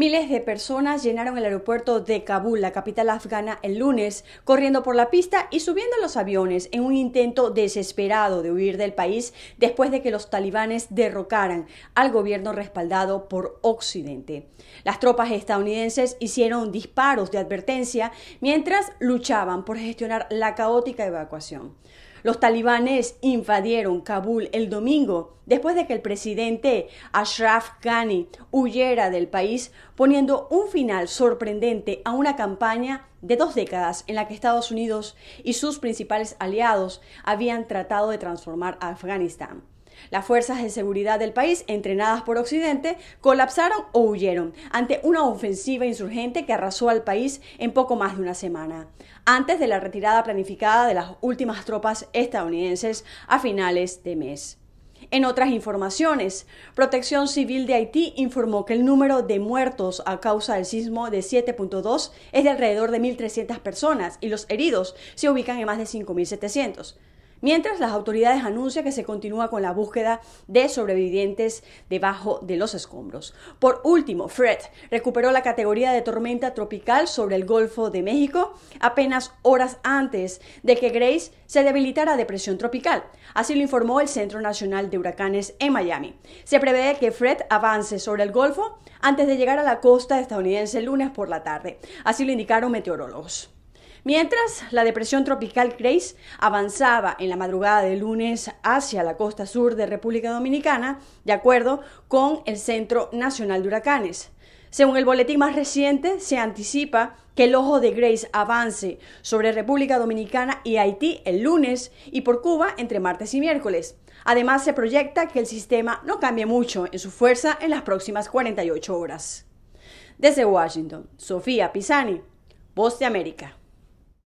Miles de personas llenaron el aeropuerto de Kabul, la capital afgana, el lunes, corriendo por la pista y subiendo los aviones en un intento desesperado de huir del país después de que los talibanes derrocaran al gobierno respaldado por Occidente. Las tropas estadounidenses hicieron disparos de advertencia mientras luchaban por gestionar la caótica evacuación. Los talibanes invadieron Kabul el domingo después de que el presidente Ashraf Ghani huyera del país, poniendo un final sorprendente a una campaña de dos décadas en la que Estados Unidos y sus principales aliados habían tratado de transformar a Afganistán. Las fuerzas de seguridad del país, entrenadas por Occidente, colapsaron o huyeron ante una ofensiva insurgente que arrasó al país en poco más de una semana, antes de la retirada planificada de las últimas tropas estadounidenses a finales de mes. En otras informaciones, Protección Civil de Haití informó que el número de muertos a causa del sismo de 7.2 es de alrededor de 1.300 personas y los heridos se ubican en más de 5.700 mientras las autoridades anuncian que se continúa con la búsqueda de sobrevivientes debajo de los escombros. Por último, Fred recuperó la categoría de tormenta tropical sobre el Golfo de México apenas horas antes de que Grace se debilitara a depresión tropical. Así lo informó el Centro Nacional de Huracanes en Miami. Se prevé que Fred avance sobre el Golfo antes de llegar a la costa estadounidense el lunes por la tarde. Así lo indicaron meteorólogos. Mientras la depresión tropical Grace avanzaba en la madrugada de lunes hacia la costa sur de República Dominicana, de acuerdo con el Centro Nacional de Huracanes. Según el boletín más reciente, se anticipa que el ojo de Grace avance sobre República Dominicana y Haití el lunes y por Cuba entre martes y miércoles. Además, se proyecta que el sistema no cambie mucho en su fuerza en las próximas 48 horas. Desde Washington, Sofía Pisani, Voz de América.